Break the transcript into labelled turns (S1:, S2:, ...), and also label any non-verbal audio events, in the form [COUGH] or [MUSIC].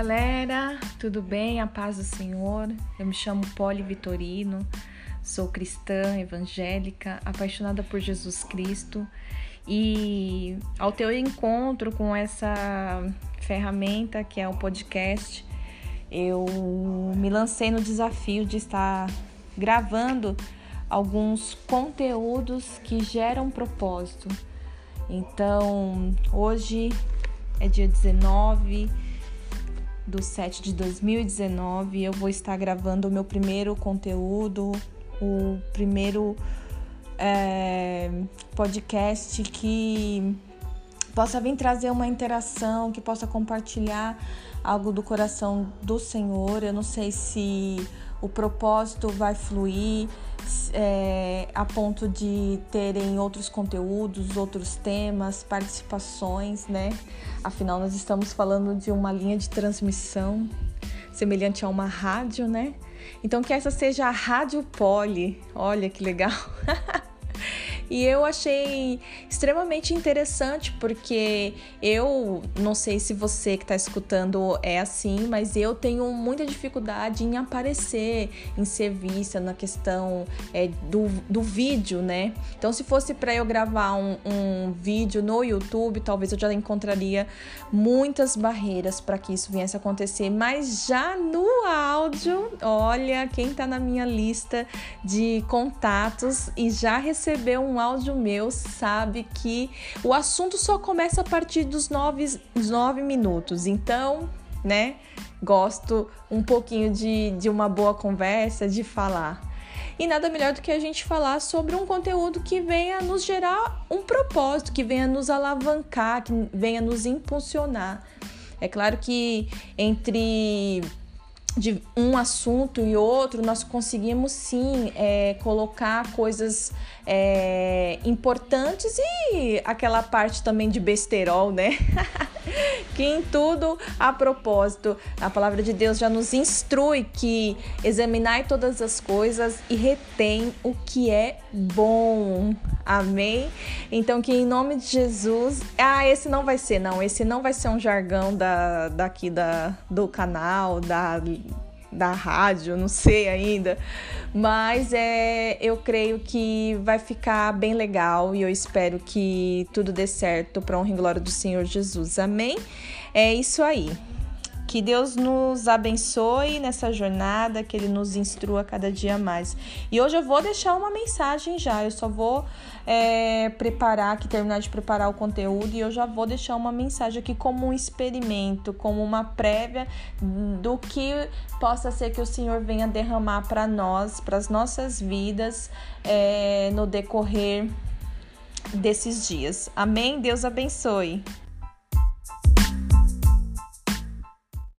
S1: galera, tudo bem? A paz do Senhor. Eu me chamo Poli Vitorino, sou cristã evangélica, apaixonada por Jesus Cristo. E ao ter o encontro com essa ferramenta que é o podcast, eu me lancei no desafio de estar gravando alguns conteúdos que geram propósito. Então, hoje é dia 19 do 7 de 2019. Eu vou estar gravando o meu primeiro conteúdo, o primeiro é, podcast que possa vir trazer uma interação, que possa compartilhar algo do coração do Senhor. Eu não sei se o propósito vai fluir é, a ponto de terem outros conteúdos, outros temas, participações, né? Afinal, nós estamos falando de uma linha de transmissão semelhante a uma rádio, né? Então, que essa seja a Rádio Poli. Olha que legal! [LAUGHS] E eu achei extremamente interessante porque eu não sei se você que está escutando é assim, mas eu tenho muita dificuldade em aparecer, em ser vista na questão é, do, do vídeo, né? Então, se fosse para eu gravar um, um vídeo no YouTube, talvez eu já encontraria muitas barreiras para que isso viesse a acontecer, mas já no áudio, olha, quem está na minha lista de contatos e já recebeu um áudio meu sabe que o assunto só começa a partir dos nove, nove minutos. Então, né, gosto um pouquinho de, de uma boa conversa, de falar. E nada melhor do que a gente falar sobre um conteúdo que venha nos gerar um propósito, que venha nos alavancar, que venha nos impulsionar. É claro que entre de um assunto e outro, nós conseguimos sim é, colocar coisas é, importantes e aquela parte também de besterol, né? [LAUGHS] [LAUGHS] que em tudo a propósito, a palavra de Deus já nos instrui que examinar todas as coisas e retém o que é bom. Amém? Então que em nome de Jesus, ah, esse não vai ser, não, esse não vai ser um jargão da daqui da do canal, da da rádio, não sei ainda, mas é, eu creio que vai ficar bem legal e eu espero que tudo dê certo para honra e glória do Senhor Jesus. Amém? É isso aí. Que Deus nos abençoe nessa jornada, que Ele nos instrua cada dia mais. E hoje eu vou deixar uma mensagem já, eu só vou é, preparar, que terminar de preparar o conteúdo, e eu já vou deixar uma mensagem aqui como um experimento, como uma prévia do que possa ser que o Senhor venha derramar para nós, para as nossas vidas, é, no decorrer desses dias. Amém? Deus abençoe.